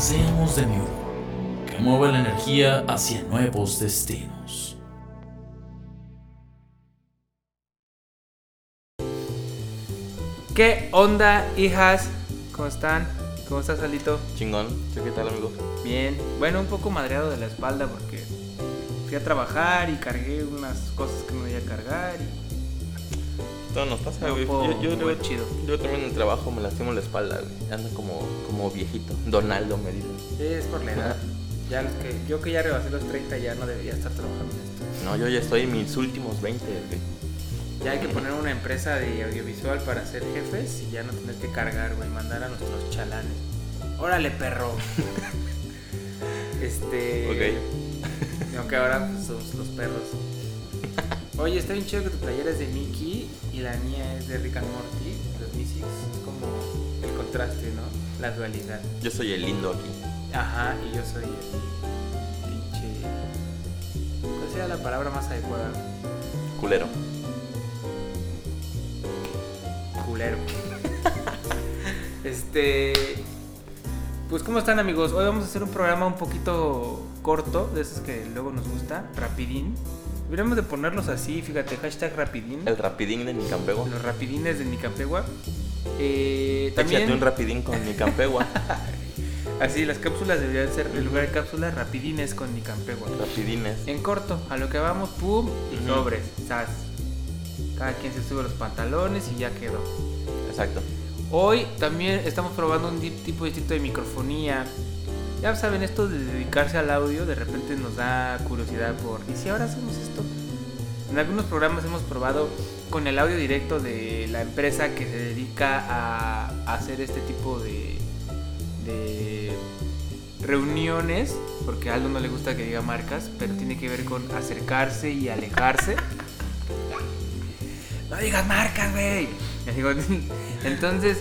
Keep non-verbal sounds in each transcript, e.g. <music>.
Seamos de nuevo, que mueva la energía hacia nuevos destinos. ¿Qué onda, hijas? ¿Cómo están? ¿Cómo estás, Alito? Chingón. ¿Sí, ¿Qué tal, amigo? Bien. Bueno, un poco madreado de la espalda porque fui a trabajar y cargué unas cosas que no debía cargar. Y... Todo nos pasa, güey. yo, yo, chido. yo también en el trabajo me lastimo la espalda, güey. Ando como, como viejito. Donaldo me dicen. Sí, es por la edad. Ya los que, yo que ya rebasé los 30 ya no debería estar trabajando en esto. No, yo ya estoy en mis últimos 20, güey. Ya hay que poner una empresa de audiovisual para ser jefes y ya no tener que cargar, güey, mandar a nuestros chalanes. Órale, perro. <laughs> este. Ok. <laughs> Aunque ahora pues, somos los perros. Oye, está bien chido que tu playera es de Mickey y la mía es de Rick and Morty, los Mystics. Es como el contraste, ¿no? La dualidad. Yo soy el lindo aquí. Ajá, y yo soy el pinche. ¿Cuál sería la palabra más adecuada? Culero. culero. <laughs> este. Pues, ¿cómo están, amigos? Hoy vamos a hacer un programa un poquito corto, de esos que luego nos gusta, rapidín. Deberíamos de ponerlos así, fíjate, hashtag rapidín. El rapidín de Nicampegua. Los rapidines de Nicampegua. Eh, también, Échate un rapidín con Nicampegua. <laughs> así, las cápsulas deberían ser, en lugar de cápsulas, rapidines con Nicampegua. Rapidines. En corto, a lo que vamos, pum, y sobres, sas. Cada quien se sube los pantalones y ya quedó. Exacto. Hoy también estamos probando un tipo distinto de microfonía. Ya saben, esto de dedicarse al audio de repente nos da curiosidad por... ¿Y si ahora hacemos esto? En algunos programas hemos probado con el audio directo de la empresa que se dedica a, hacer este tipo de, de reuniones, porque a Aldo no le gusta que diga marcas, pero tiene que ver con acercarse y alejarse. No digas marcas, güey. <laughs> Entonces,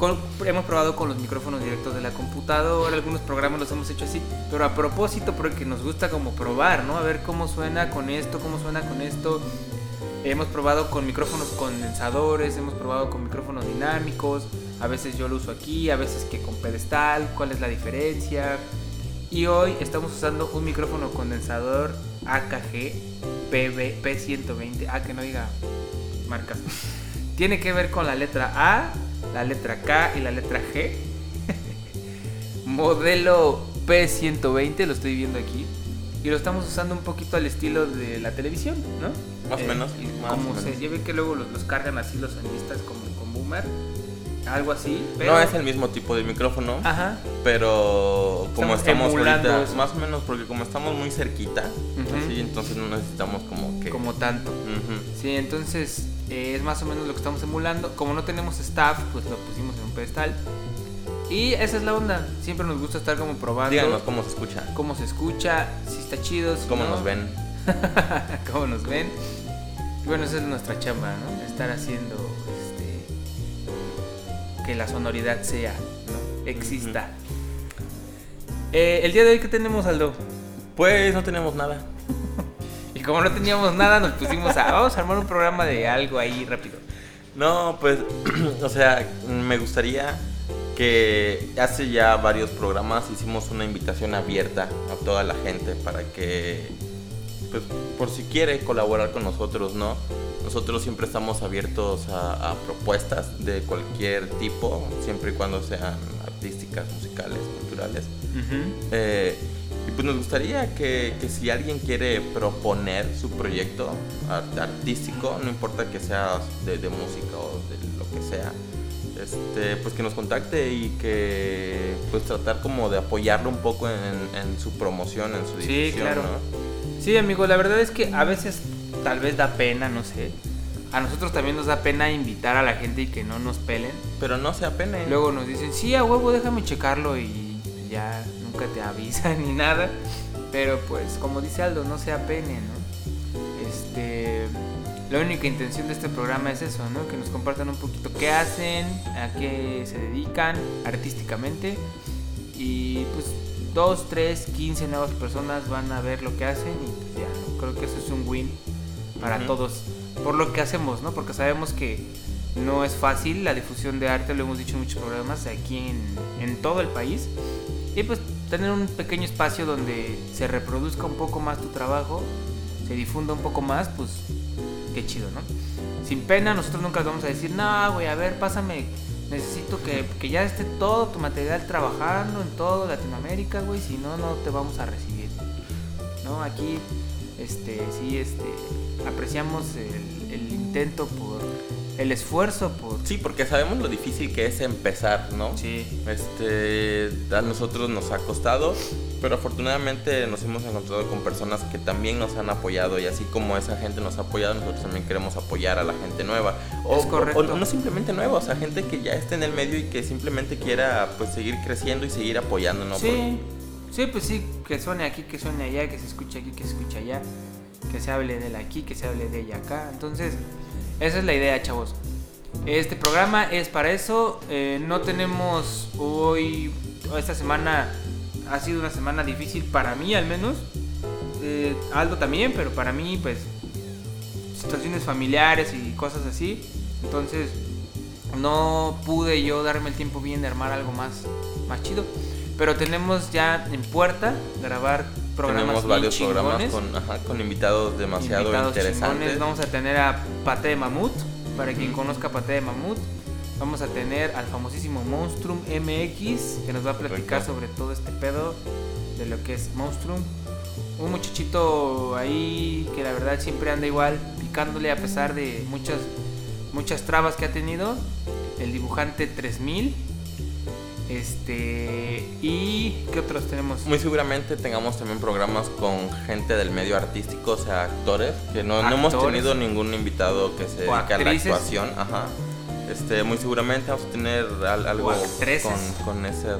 con- hemos probado con los micrófonos directos de la computadora, algunos programas los hemos hecho así, pero a propósito porque nos gusta como probar, ¿no? A ver cómo suena con esto, cómo suena con esto. Hemos probado con micrófonos condensadores, hemos probado con micrófonos dinámicos, a veces yo lo uso aquí, a veces que con pedestal, cuál es la diferencia. Y hoy estamos usando un micrófono condensador AKG PB, P120, ah que no diga marcas. Tiene que ver con la letra A, la letra K y la letra G. <laughs> Modelo P120, lo estoy viendo aquí. Y lo estamos usando un poquito al estilo de la televisión, ¿no? Más o menos, y más como se menos. ven que luego los, los cargan así los sonistas como con boomer. Algo así. Pero, No es el mismo tipo de micrófono, Ajá. pero como Estamos ahorita, eso. más o menos, porque como estamos muy cerquita, así, entonces no necesitamos como que... Como tanto. Sí, entonces eh, es más o menos lo que estamos emulando. Como no tenemos staff, pues lo pusimos en un pedestal. Y esa es la onda. Siempre nos gusta estar como probando Díganos cómo se escucha, cómo se escucha, si está chido, si cómo no, nos ven. <laughs> cómo nos ven. Bueno, esa es nuestra chamba, ¿no? Estar haciendo este que la sonoridad sea, ¿no? Exista. Eh, el día de hoy, ¿qué tenemos, Aldo? Pues no tenemos nada. Y como no teníamos nada, nos pusimos a. Vamos a armar un programa de algo ahí rápido. No, pues, <clears throat> o sea, me gustaría que hace ya varios programas hicimos una invitación abierta a toda la gente para que, pues, por si quiere colaborar con nosotros, ¿no? Nosotros siempre estamos abiertos a, a propuestas de cualquier tipo, siempre y cuando sean artísticas, musicales, culturales. Eh, y pues nos gustaría que, que si alguien quiere proponer su proyecto art- artístico, no importa que sea de, de música o de lo que sea, este, pues que nos contacte y que pues tratar como de apoyarlo un poco en, en su promoción, en su Sí, difusión, claro. ¿no? Sí, amigo, la verdad es que a veces tal vez da pena, no sé. A nosotros también nos da pena invitar a la gente y que no nos pelen. Pero no se apene. Luego nos dicen, sí, a huevo, déjame checarlo y ya nunca te avisan <laughs> ni nada. Pero pues como dice Aldo, no se apene, ¿no? Este, la única intención de este programa es eso, ¿no? Que nos compartan un poquito qué hacen, a qué se dedican artísticamente. Y pues dos, tres, quince nuevas personas van a ver lo que hacen y pues ya, ¿no? creo que eso es un win para todos por lo que hacemos, ¿no? Porque sabemos que no es fácil la difusión de arte, lo hemos dicho en muchos programas aquí en, en todo el país. Y pues tener un pequeño espacio donde se reproduzca un poco más tu trabajo, se difunda un poco más, pues qué chido, ¿no? Sin pena, nosotros nunca vamos a decir, no, güey, a ver, pásame, necesito que, que ya esté todo tu material trabajando en todo Latinoamérica, güey, si no, no te vamos a recibir. ¿No? Aquí, este, sí, este, apreciamos el, el intento por, el esfuerzo por... Sí, porque sabemos lo difícil que es empezar, ¿no? Sí. Este, a nosotros nos ha costado, pero afortunadamente nos hemos encontrado con personas que también nos han apoyado y así como esa gente nos ha apoyado, nosotros también queremos apoyar a la gente nueva. O, Es correcto. o no simplemente nueva, o sea, gente que ya esté en el medio y que simplemente quiera pues seguir creciendo y seguir apoyando, ¿no? Sí, sí, pues sí, que suene aquí, que suene allá, que se escuche aquí, que se escuche allá, que se hable de él aquí, que se hable de ella acá. Entonces, esa es la idea, chavos. Este programa es para eso. eh, no tenemos hoy, esta semana ha sido una semana difícil para mí al menos. Eh, Aldo también, pero para mí, pues, situaciones familiares y cosas así. Entonces, no pude yo darme el tiempo bien de armar algo más, más chido. Pero tenemos ya en puerta grabar programas Tenemos varios programas con, ajá, con invitados demasiado invitados interesantes. chingones. Vamos a tener a Pate de Mamut, para quien conozca Pate de Mamut. Vamos a tener al famosísimo Monstrum MX, que nos va a platicar Correcto. sobre todo este pedo de lo que es Monstrum. Un muchachito ahí que la verdad siempre anda igual, picándole a pesar de muchas, muchas trabas que ha tenido. El dibujante 3000. Este. ¿Y qué otros tenemos? Muy seguramente tengamos también programas con gente del medio artístico, o sea, actores, que no, no hemos tenido ningún invitado que se dedique a la actuación. Ajá. Este, muy seguramente vamos a tener al- algo con, con, esas,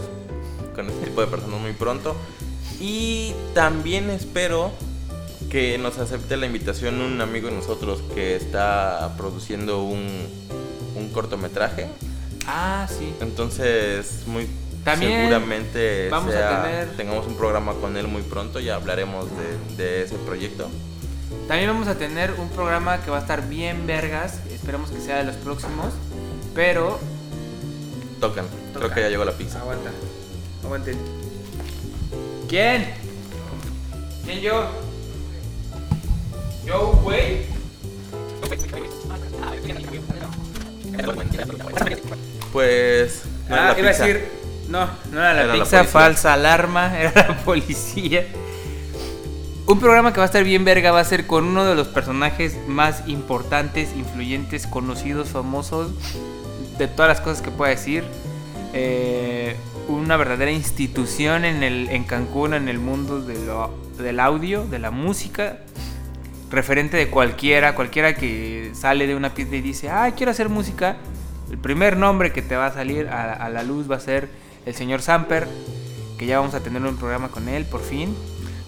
con ese tipo de personas muy pronto. Y también espero que nos acepte la invitación un amigo de nosotros que está produciendo un, un cortometraje. Ah, sí. Entonces, muy También seguramente vamos a tener- tengamos un programa con él muy pronto y hablaremos de, de ese proyecto. También vamos a tener un programa que va a estar bien vergas. Esperemos que sea de los próximos. Pero. Tocan. Creo que ya llegó la pizza. Aguanta. Aguanten. ¿Quién? ¿Quién yo? ¿Yo, güey? Pues no era Ah, la iba a decir. No, no era la Era pizza, falsa alarma, <laughs> era la policía. Un programa que va a estar bien verga va a ser con uno de los personajes más importantes, influyentes, conocidos, famosos, de todas las cosas que pueda decir. Eh, una verdadera institución en, el, en Cancún, en el mundo de lo- del audio, de la música. Referente de cualquiera, cualquiera que sale de una pieza y dice, ah, quiero hacer música. El primer nombre que te va a salir a, a la luz va a ser el señor Samper, que ya vamos a tener un programa con él, por fin.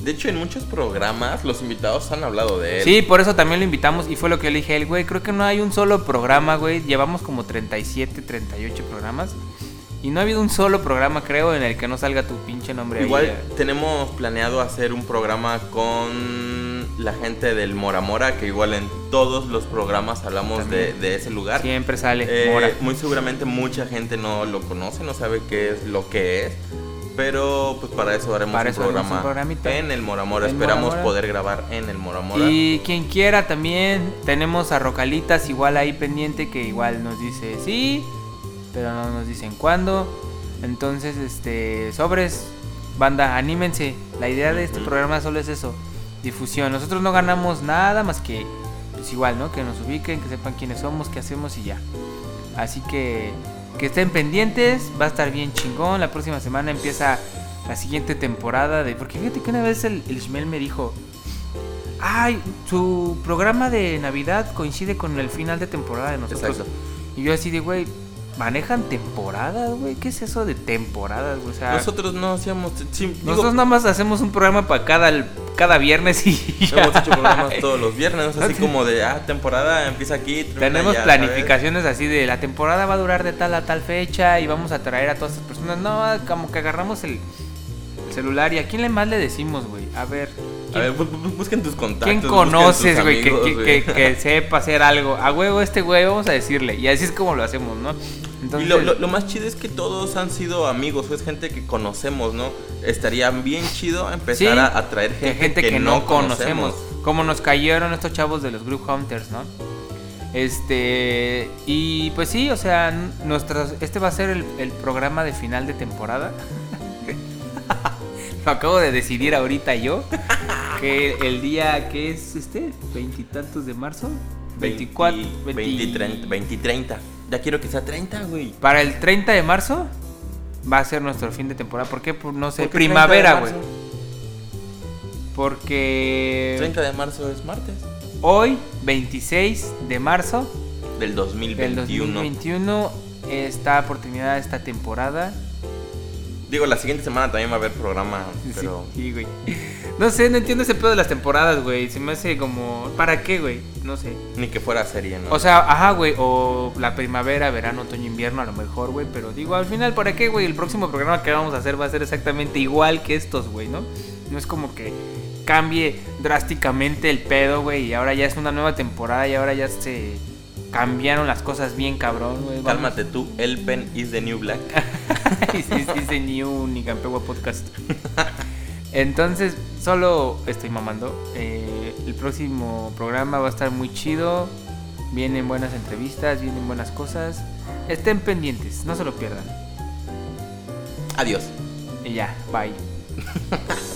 De hecho, en muchos programas los invitados han hablado de él. Sí, por eso también lo invitamos y fue lo que yo le dije a él, güey, creo que no hay un solo programa, güey, llevamos como 37, 38 programas y no ha habido un solo programa, creo, en el que no salga tu pinche nombre ahí, Igual eh. tenemos planeado hacer un programa con la gente del Mora Mora, que igual en todos los programas hablamos de, de ese lugar. Siempre sale Eh, Mora. Muy seguramente mucha gente no lo conoce, no sabe qué es lo que es. Pero pues para eso haremos Para un eso haremos un programa en el Mora Mora. Esperamos Mora Mora. poder grabar en el Mora Mora. Y quien quiera también, tenemos a Rocalitas igual ahí pendiente que igual nos dice sí, pero no nos dicen cuándo. Entonces, este, sobres, banda, anímense. La idea de este programa solo es eso, difusión. Nosotros no ganamos nada más que, pues igual, ¿no? Que nos ubiquen, que sepan quiénes somos, qué hacemos y ya. Así que, que estén pendientes, va a estar bien chingón. La próxima semana empieza la siguiente temporada de... Porque fíjate que una vez el, el Ishmael me dijo, ay, su programa de Navidad coincide con el final de temporada de nosotros. Exacto. Y yo así de, güey, manejan temporadas, güey. ¿Qué es eso de temporadas, güey? O sea, Nosotros no hacíamos. sí, digo, nosotros nada más hacemos un programa para cada, cada viernes y <laughs> ya. Hemos hecho programas todos los viernes, así como de, ah, temporada empieza aquí. Tenemos allá, ¿sabes? planificaciones así de la temporada va a durar de tal a tal fecha y vamos a traer a todas estas personas. No, como que agarramos el celular y a quién le más le decimos, güey. A ver, A ver, bu- bu- busquen tus contactos. ¿quién conoces, güey, que, que- que- que <laughs> sepa hacer algo? A huevo, este güey, vamos a decirle. Y así es como lo hacemos, ¿no? Entonces, Y lo, lo- lo más chido es que todos han sido amigos, es gente que conocemos, ¿no? Estaría bien chido empezar Sí, a, a traer de gente, que, no conocemos. Como nos cayeron estos chavos de los Group Hunters, ¿no? Este. Y pues sí, o sea, nuestros, este va a ser el, el programa de final de temporada. <laughs> Lo acabo de decidir ahorita yo. Que el día que es este, veintitantos de marzo. 24, 20, 20 20, 30, 20, 30. Ya quiero que sea 30, güey. Para el 30 de marzo va a ser nuestro fin de temporada. ¿Por qué? Por, no sé, ¿Por qué primavera, 30 güey. Porque 30 de marzo es martes. hoy, 26 de marzo Del del 2021. 2021, está por terminar esta temporada. Digo, la siguiente semana también va a haber programa, pero... Sí, güey. No sé, no entiendo ese pedo de las temporadas, güey. Se me hace como. ¿Para qué, güey? No sé. Ni que fuera serie, ¿no? O sea, ajá, güey. O la primavera, verano, otoño, invierno, a lo mejor, güey. Pero digo, al final, ¿para qué, güey? El próximo programa que vamos a hacer va a ser exactamente igual que estos, güey, ¿no? No es como que cambie drásticamente el pedo, güey. Y ahora ya es una nueva temporada y ahora ya se cambiaron las cosas bien cabrón, güey. Cálmate tú, El Pen is the new black. <laughs> Dice New Nicampegua Podcast. Entonces, solo estoy mamando. Eh, el próximo programa va a estar muy chido. Vienen buenas entrevistas, vienen buenas cosas. Estén pendientes, no se lo pierdan. Adiós. Y ya, bye. <laughs>